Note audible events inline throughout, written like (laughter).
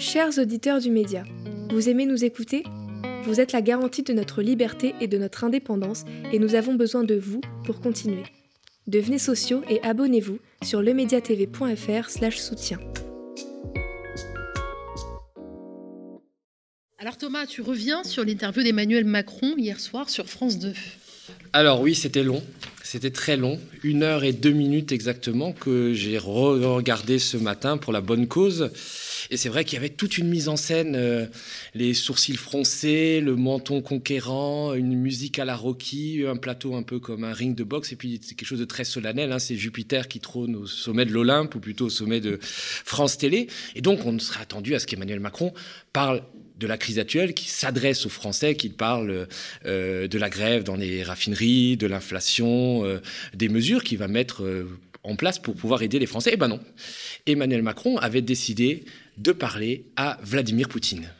Chers auditeurs du média, vous aimez nous écouter? Vous êtes la garantie de notre liberté et de notre indépendance et nous avons besoin de vous pour continuer. Devenez sociaux et abonnez-vous sur lemediatv.fr soutien. Alors Thomas, tu reviens sur l'interview d'Emmanuel Macron hier soir sur France 2. Alors oui, c'était long. C'était très long, une heure et deux minutes exactement, que j'ai regardé ce matin pour la bonne cause. Et c'est vrai qu'il y avait toute une mise en scène, euh, les sourcils froncés, le menton conquérant, une musique à la Rocky, un plateau un peu comme un ring de boxe, et puis c'est quelque chose de très solennel. Hein, c'est Jupiter qui trône au sommet de l'Olympe, ou plutôt au sommet de France Télé. Et donc on serait attendu à ce qu'Emmanuel Macron parle de la crise actuelle, qui s'adresse aux Français, qui parle euh, de la grève dans les raffineries, de l'inflation, euh, des mesures qu'il va mettre euh, en place pour pouvoir aider les Français. Eh ben non. Emmanuel Macron avait décidé de parler à Vladimir Poutine.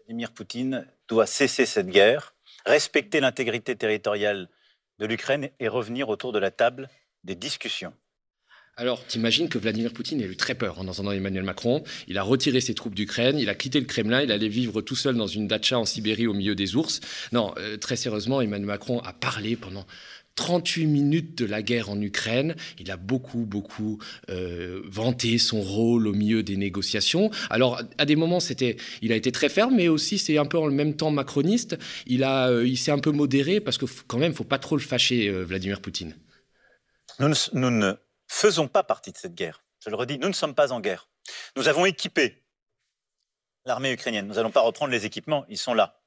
Vladimir Poutine doit cesser cette guerre, respecter l'intégrité territoriale de l'Ukraine et revenir autour de la table des discussions. Alors, t'imagines que Vladimir Poutine a eu très peur en entendant Emmanuel Macron. Il a retiré ses troupes d'Ukraine, il a quitté le Kremlin, il allait vivre tout seul dans une datcha en Sibérie au milieu des ours. Non, euh, très sérieusement, Emmanuel Macron a parlé pendant 38 minutes de la guerre en Ukraine. Il a beaucoup, beaucoup euh, vanté son rôle au milieu des négociations. Alors, à des moments, c'était, il a été très ferme, mais aussi c'est un peu en même temps macroniste. Il a, euh, il s'est un peu modéré parce que quand même, faut pas trop le fâcher, Vladimir Poutine. Nous, nous ne faisons pas partie de cette guerre. Je le redis, nous ne sommes pas en guerre. Nous avons équipé l'armée ukrainienne. Nous n'allons pas reprendre les équipements, ils sont là.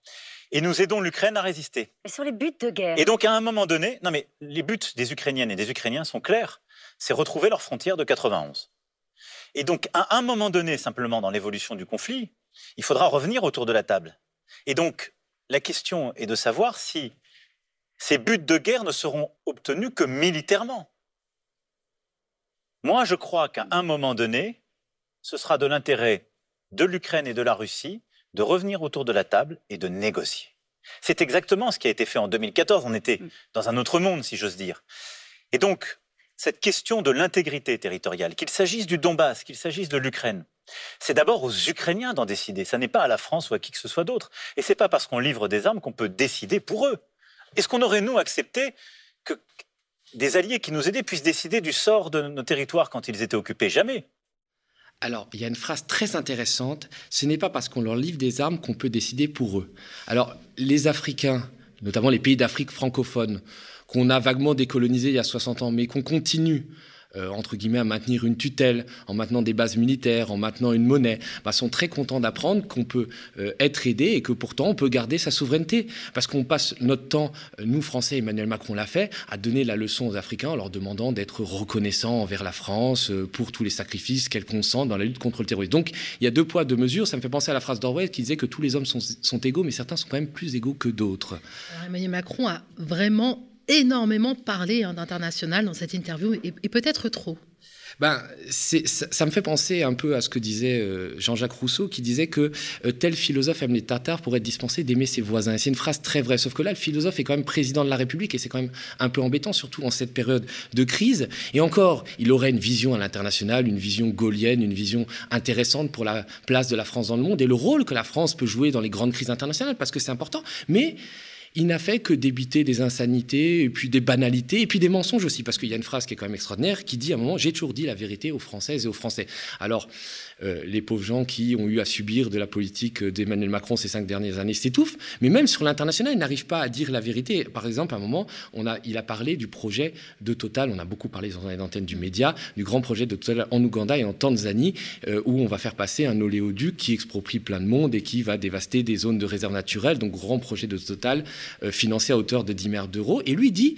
Et nous aidons l'Ukraine à résister. Mais sur les buts de guerre. Et donc à un moment donné, non mais les buts des Ukrainiennes et des Ukrainiens sont clairs, c'est retrouver leurs frontières de 91. Et donc à un moment donné, simplement dans l'évolution du conflit, il faudra revenir autour de la table. Et donc la question est de savoir si ces buts de guerre ne seront obtenus que militairement. Moi, je crois qu'à un moment donné, ce sera de l'intérêt de l'Ukraine et de la Russie de revenir autour de la table et de négocier. C'est exactement ce qui a été fait en 2014. On était dans un autre monde, si j'ose dire. Et donc, cette question de l'intégrité territoriale, qu'il s'agisse du Donbass, qu'il s'agisse de l'Ukraine, c'est d'abord aux Ukrainiens d'en décider. Ça n'est pas à la France ou à qui que ce soit d'autre. Et c'est pas parce qu'on livre des armes qu'on peut décider pour eux. Est-ce qu'on aurait, nous, accepté que des alliés qui nous aidaient puissent décider du sort de nos territoires quand ils étaient occupés. Jamais. Alors, il y a une phrase très intéressante. Ce n'est pas parce qu'on leur livre des armes qu'on peut décider pour eux. Alors, les Africains, notamment les pays d'Afrique francophone, qu'on a vaguement décolonisés il y a 60 ans, mais qu'on continue euh, entre guillemets, à maintenir une tutelle, en maintenant des bases militaires, en maintenant une monnaie, bah, sont très contents d'apprendre qu'on peut euh, être aidé et que pourtant on peut garder sa souveraineté. Parce qu'on passe notre temps, euh, nous Français, Emmanuel Macron l'a fait, à donner la leçon aux Africains en leur demandant d'être reconnaissants envers la France pour tous les sacrifices qu'elle consent dans la lutte contre le terrorisme. Donc il y a deux poids, deux mesures. Ça me fait penser à la phrase d'Orwell qui disait que tous les hommes sont, sont égaux, mais certains sont quand même plus égaux que d'autres. Emmanuel Macron a vraiment énormément parlé hein, d'international dans cette interview et, peut-être trop. Ben, ça, me fait penser un peu à ce que disait euh, Jean-Jacques Rousseau, qui disait que euh, tel philosophe aime les Tatars pour être dispensé d'aimer ses voisins. C'est une phrase très vraie. Sauf que là, le philosophe est quand même président de la République et c'est quand même un peu embêtant, surtout en cette période de crise. Et encore, il aurait une vision à l'international, une vision gaulienne, une vision intéressante pour la place de la France dans le monde et le rôle que la France peut jouer dans les grandes crises internationales, parce que c'est important. Mais il n'a fait que débiter des insanités, puis des banalités, et puis des mensonges aussi, parce qu'il y a une phrase qui est quand même extraordinaire, qui dit à un moment, j'ai toujours dit la vérité aux Françaises et aux Français. Alors, les pauvres gens qui ont eu à subir de la politique d'Emmanuel Macron ces cinq dernières années s'étouffent, mais même sur l'international, ils n'arrivent pas à dire la vérité. Par exemple, à un moment, il a parlé du projet de Total, on a beaucoup parlé dans les antennes du média, du grand projet de Total en Ouganda et en Tanzanie, euh, où on va faire passer un oléoduc qui exproprie plein de monde et qui va dévaster des zones de réserve naturelle, donc grand projet de Total euh, financé à hauteur de 10 milliards d'euros. Et lui dit,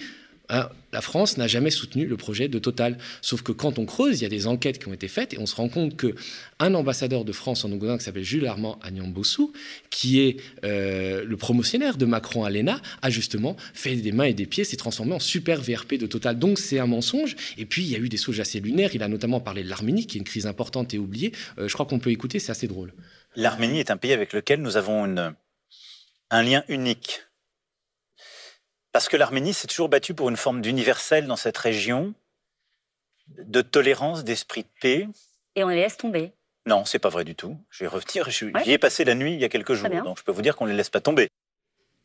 Hein, la France n'a jamais soutenu le projet de Total. Sauf que quand on creuse, il y a des enquêtes qui ont été faites et on se rend compte qu'un ambassadeur de France en Ouganda qui s'appelle Jules Armand Agnambossou, qui est euh, le promotionnaire de Macron à l'ENA, a justement fait des mains et des pieds, s'est transformé en super VRP de Total. Donc c'est un mensonge. Et puis il y a eu des sauges assez lunaires. Il a notamment parlé de l'Arménie, qui est une crise importante et oubliée. Euh, je crois qu'on peut écouter, c'est assez drôle. L'Arménie est un pays avec lequel nous avons un lien unique parce que l'Arménie s'est toujours battue pour une forme d'universel dans cette région, de tolérance, d'esprit de paix. Et on les laisse tomber. Non, c'est pas vrai du tout. Je vais revenir. J'y ai passé la nuit il y a quelques jours, donc je peux vous dire qu'on ne les laisse pas tomber.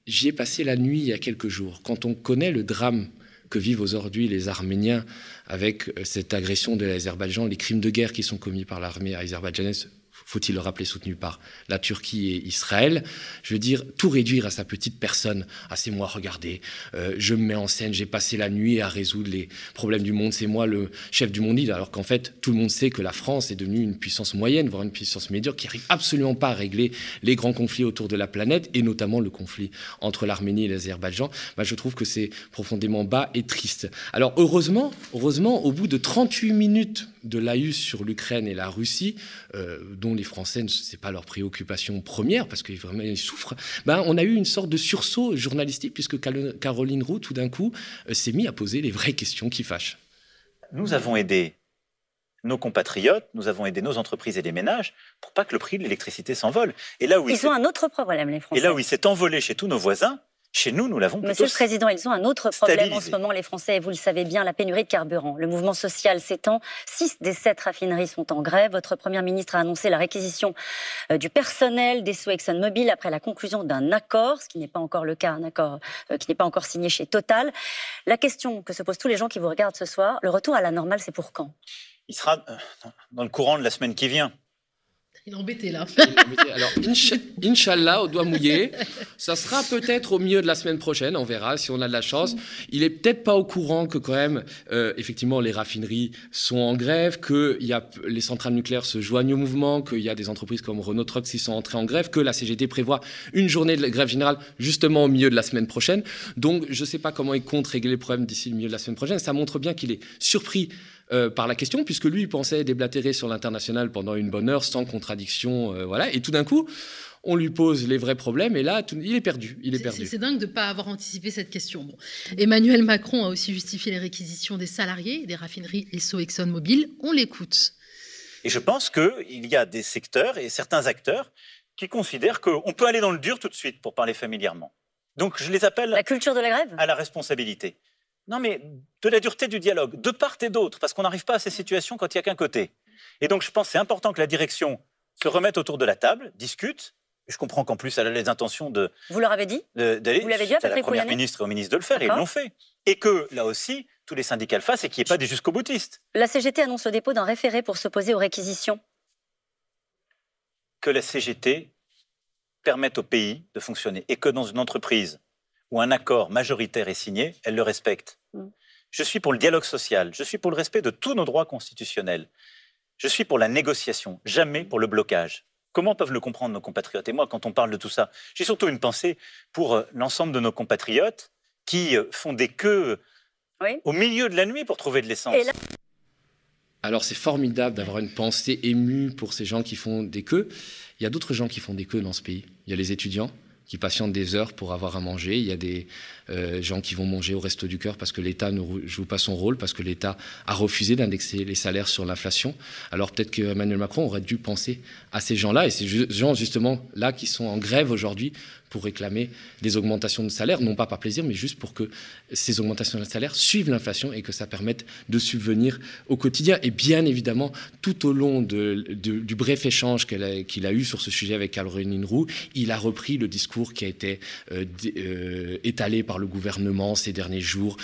J'y ai passé la nuit il y a quelques jours. Quand on connaît le drame que vivent aujourd'hui les Arméniens avec euh, cette agression de l'Azerbaïdjan, les crimes de guerre qui sont commis par l'armée azerbaïdjanaise faut-il le rappeler, soutenu par la Turquie et Israël. Je veux dire, tout réduire à sa petite personne. Ah, c'est moi, regardez, euh, je me mets en scène, j'ai passé la nuit à résoudre les problèmes du monde, c'est moi le chef du monde, alors qu'en fait, tout le monde sait que la France est devenue une puissance moyenne, voire une puissance médiocre, qui n'arrive absolument pas à régler les grands conflits autour de la planète, et notamment le conflit entre l'Arménie et l'Azerbaïdjan. Bah, je trouve que c'est profondément bas et triste. Alors, heureusement, heureusement, au bout de 38 minutes de l'AUS sur l'Ukraine et la Russie, euh, dont les Français, ce n'est pas leur préoccupation première, parce qu'ils vraiment ils souffrent, ben, on a eu une sorte de sursaut journalistique, puisque Caroline Roux, tout d'un coup, euh, s'est mis à poser les vraies questions qui fâchent. Nous avons aidé nos compatriotes, nous avons aidé nos entreprises et les ménages pour pas que le prix de l'électricité s'envole. Et là où ils ont un autre problème, les Français. Et là où il s'est envolé chez tous nos voisins, chez nous, nous l'avons Monsieur le Président, ils ont un autre problème en ce moment, les Français, vous le savez bien, la pénurie de carburant. Le mouvement social s'étend. Six des sept raffineries sont en grève. Votre Première ministre a annoncé la réquisition euh, du personnel des sous ExxonMobil après la conclusion d'un accord, ce qui n'est pas encore le cas, un accord euh, qui n'est pas encore signé chez Total. La question que se posent tous les gens qui vous regardent ce soir, le retour à la normale, c'est pour quand? Il sera euh, dans le courant de la semaine qui vient. Il est embêté là. Alors, (laughs) Inch'Allah, au doigt mouillé, (laughs) ça sera peut-être au milieu de la semaine prochaine, on verra si on a de la chance. Il est peut-être pas au courant que quand même, euh, effectivement, les raffineries sont en grève, que y a, les centrales nucléaires se joignent au mouvement, qu'il y a des entreprises comme Renault Trucks qui sont entrées en grève, que la CGT prévoit une journée de grève générale justement au milieu de la semaine prochaine. Donc, je ne sais pas comment il compte régler le problème d'ici le milieu de la semaine prochaine. Ça montre bien qu'il est surpris euh, par la question, puisque lui, il pensait déblatérer sur l'international pendant une bonne heure, sans contradiction, euh, voilà. Et tout d'un coup, on lui pose les vrais problèmes, et là, il est perdu. Il est, perdu. C'est dingue de ne pas avoir anticipé cette question. Emmanuel Macron a aussi justifié les réquisitions des salariés des raffineries Esso ExxonMobil. On l'écoute. Et je pense qu'il y a des secteurs et certains acteurs qui considèrent qu'on peut aller dans le dur tout de suite, pour parler familièrement. Donc je les appelle... La culture de la grève? À la responsabilité. Non, mais de la dureté du dialogue, de part et d'autre, parce qu'on n'arrive pas à ces situations quand il n'y a qu'un côté. Et donc, je pense que c'est important que la direction se remette autour de la table, discute. Je comprends qu'en plus, elle a les intentions de. Vous leur avez dit D'aller. Vous l'avez dit à la première ministre et au ministre de le faire, et ils l'ont fait. Et que là aussi, tous les syndicats le fassent et qu'il n'y ait pas des jusqu'au boutistes. La CGT annonce le dépôt d'un référé pour s'opposer aux réquisitions. Que la CGT permette au pays de fonctionner et que dans une entreprise où un accord majoritaire est signé, elle le respecte. Mm. Je suis pour le dialogue social, je suis pour le respect de tous nos droits constitutionnels, je suis pour la négociation, jamais pour le blocage. Comment peuvent le comprendre nos compatriotes? Et moi, quand on parle de tout ça, j'ai surtout une pensée pour euh, l'ensemble de nos compatriotes qui euh, font des queues au milieu de la nuit pour trouver de l'essence. Alors c'est formidable d'avoir une pensée émue pour ces gens qui font des queues. Il y a d'autres gens qui font des queues dans ce pays. Il y a les étudiants, qui patientent des heures pour avoir à manger. Il y a des euh, gens qui vont manger au resto du cœur parce que l'État ne joue pas son rôle, parce que l'État a refusé d'indexer les salaires sur l'inflation. Alors peut-être que Emmanuel Macron aurait dû penser à ces gens-là, et ces gens justement là qui sont en grève aujourd'hui pour réclamer des augmentations de salaire, non pas par plaisir, mais juste pour que ces augmentations de salaire suivent l'inflation et que ça permette de subvenir au quotidien. Et bien évidemment, tout au long du bref échange qu'il a, eu sur ce sujet avec Caroline Roux, il a repris le discours qui a été euh, euh, étalé par le gouvernement ces derniers jours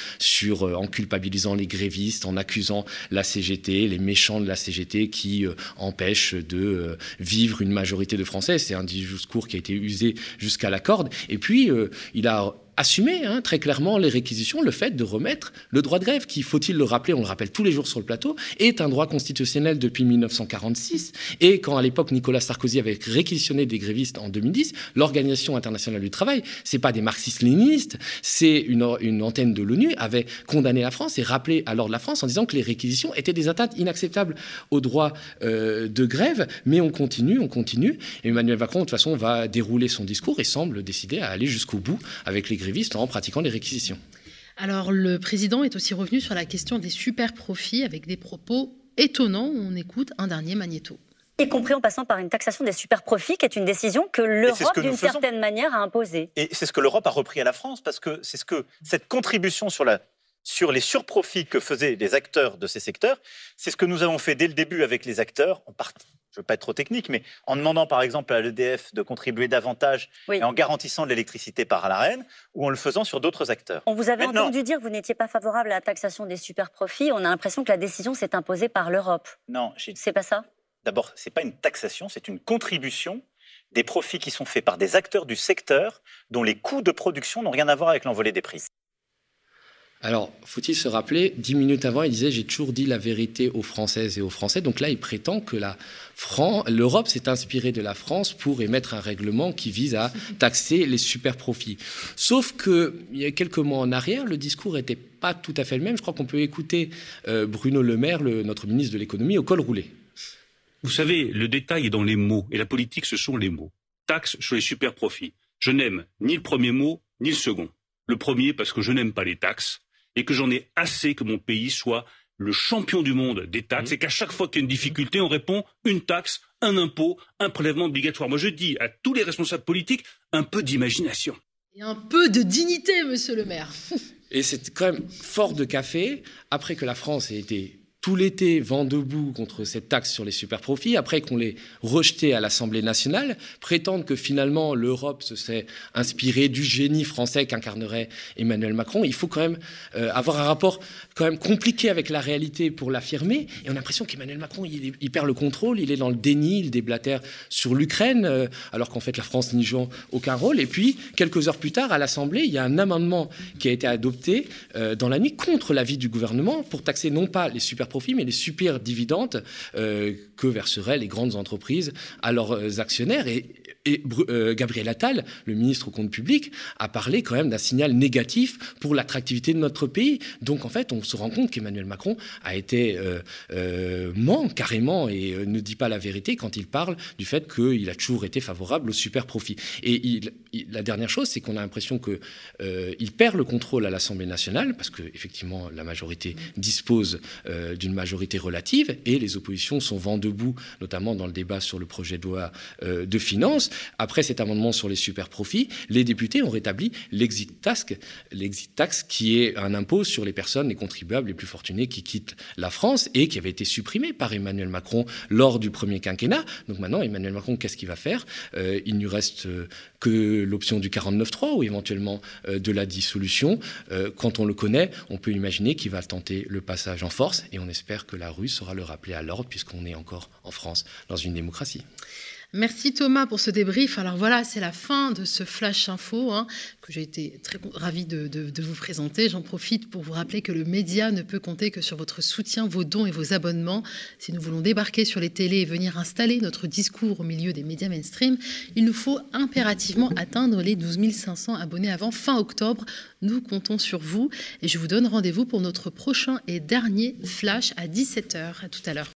euh, en culpabilisant les grévistes, en accusant la CGT, les méchants de la CGT qui empêchent de vivre une majorité de Français. C'est un discours qui a été usé jusqu'à la corde. Et puis, euh, il a assumer hein, très clairement les réquisitions, le fait de remettre le droit de grève, qui, faut-il le rappeler, on le rappelle tous les jours sur le plateau, est un droit constitutionnel depuis 1946. Et quand à l'époque Nicolas Sarkozy avait réquisitionné des grévistes en 2010, l'Organisation internationale du travail, c'est pas des marxistes-léninistes, c'est une, antenne de l'ONU, avait condamné la France et rappelé alors de la France en disant que les réquisitions étaient des atteintes inacceptables au droit euh, de grève. Mais on continue, on continue. Emmanuel Macron, de toute façon, va dérouler son discours et semble décider à aller jusqu'au bout avec les grévistes en pratiquant les réquisitions. Alors le président est aussi revenu sur la question des super profits avec des propos étonnants. On écoute un dernier magnéto y compris en passant par une taxation des super profits, qui est une décision que l'Europe, d'une certaine manière, a imposée. Et c'est ce que l'Europe a repris à la France, parce que c'est ce que cette contribution sur, la, sur les surprofits que faisaient les acteurs de ces secteurs, c'est ce que nous avons fait dès le début avec les acteurs, en je ne veux pas être trop technique, mais en demandant par exemple à l'EDF de contribuer davantage et en garantissant l'électricité par la reine, ou en le faisant sur d'autres acteurs. On vous avait entendu dire que vous n'étiez pas favorable à la taxation des super profits. On a l'impression que la décision s'est imposée par l'Europe. Non, c'est pas ça? D'abord, c'est pas une taxation, c'est une contribution des profits qui sont faits par des acteurs du secteur dont les coûts de production n'ont rien à voir avec l'envolée des prix. Alors, faut-il se rappeler, dix minutes avant, il disait J'ai toujours dit la vérité aux Françaises et aux Français. Donc là, il prétend que l'Europe s'est inspirée de la France pour émettre un règlement qui vise à (laughs) taxer les super profits. Sauf qu'il y a quelques mois en arrière, le discours n'était pas tout à fait le même. Je crois qu'on peut écouter euh, Bruno Le Maire, notre ministre de l'économie, au col roulé. Vous savez, le détail est dans les mots, et la politique, ce sont les mots. Taxe sur les super profits. Je n'aime ni le premier mot, ni le second. Le premier parce que je n'aime pas les taxes et que j'en ai assez que mon pays soit le champion du monde des taxes mmh. et qu'à chaque fois qu'il y a une difficulté, on répond une taxe, un impôt, un prélèvement obligatoire. Moi, je dis à tous les responsables politiques un peu d'imagination. Et un peu de dignité, monsieur le maire. (laughs) et c'est quand même fort de café, après que la France ait été tout l'été vent debout contre cette taxe sur les superprofits, après qu'on l'ait rejeté à l'Assemblée nationale, prétendent que finalement l'Europe se serait inspirée du génie français qu'incarnerait Emmanuel Macron. Il faut quand même euh, avoir un rapport quand même compliqué avec la réalité pour l'affirmer. Et on a l'impression qu'Emmanuel Macron, il, perd le contrôle, il est dans le déni, il déblatère sur l'Ukraine, euh, alors qu'en fait la France n'y joue aucun rôle. Et puis, quelques heures plus tard, à l'Assemblée, il y a un amendement qui a été adopté euh, dans la nuit contre l'avis du gouvernement pour taxer non pas les super profits, mais les super dividendes euh, que verseraient les grandes entreprises à leurs actionnaires. Et euh, Gabriel Attal, le ministre au compte public, a parlé quand même d'un signal négatif pour l'attractivité de notre pays. Donc en fait, on se rend compte qu'Emmanuel Macron a été euh, ment carrément et ne dit pas la vérité quand il parle du fait qu'il a toujours été favorable au super profit. Et il, la dernière chose, c'est qu'on a l'impression qu'il euh, perd le contrôle à l'Assemblée nationale parce que effectivement la majorité dispose d'une majorité relative et les oppositions sont vent debout, notamment dans le débat sur le projet de loi de finances. Après cet amendement sur les super profits, les députés ont rétabli l'exit tax, l'exit tax qui est un impôt sur les personnes, les contribuables les plus fortunés qui quittent la France et qui avait été supprimé par Emmanuel Macron lors du premier quinquennat. Donc maintenant, Emmanuel Macron, qu'est-ce qu'il va faire? Euh, Il ne reste euh, que l'option du 49.3 ou éventuellement euh, de la dissolution. quand on le connaît, on peut imaginer qu'il va tenter le passage en force et on espère que la rue saura le rappeler à l'ordre puisqu'on est encore en France dans une démocratie. Merci Thomas pour ce débrief. Alors voilà, c'est la fin de ce flash info hein, que j'ai été très ravi de, vous présenter. J'en profite pour vous rappeler que le média ne peut compter que sur votre soutien, vos dons et vos abonnements. Si nous voulons débarquer sur les télés et venir installer notre discours au milieu des médias mainstream, il nous faut impérativement atteindre les 12 500 abonnés avant fin octobre. Nous comptons sur vous et je vous donne rendez-vous pour notre prochain et dernier flash à 17h. À tout à l'heure.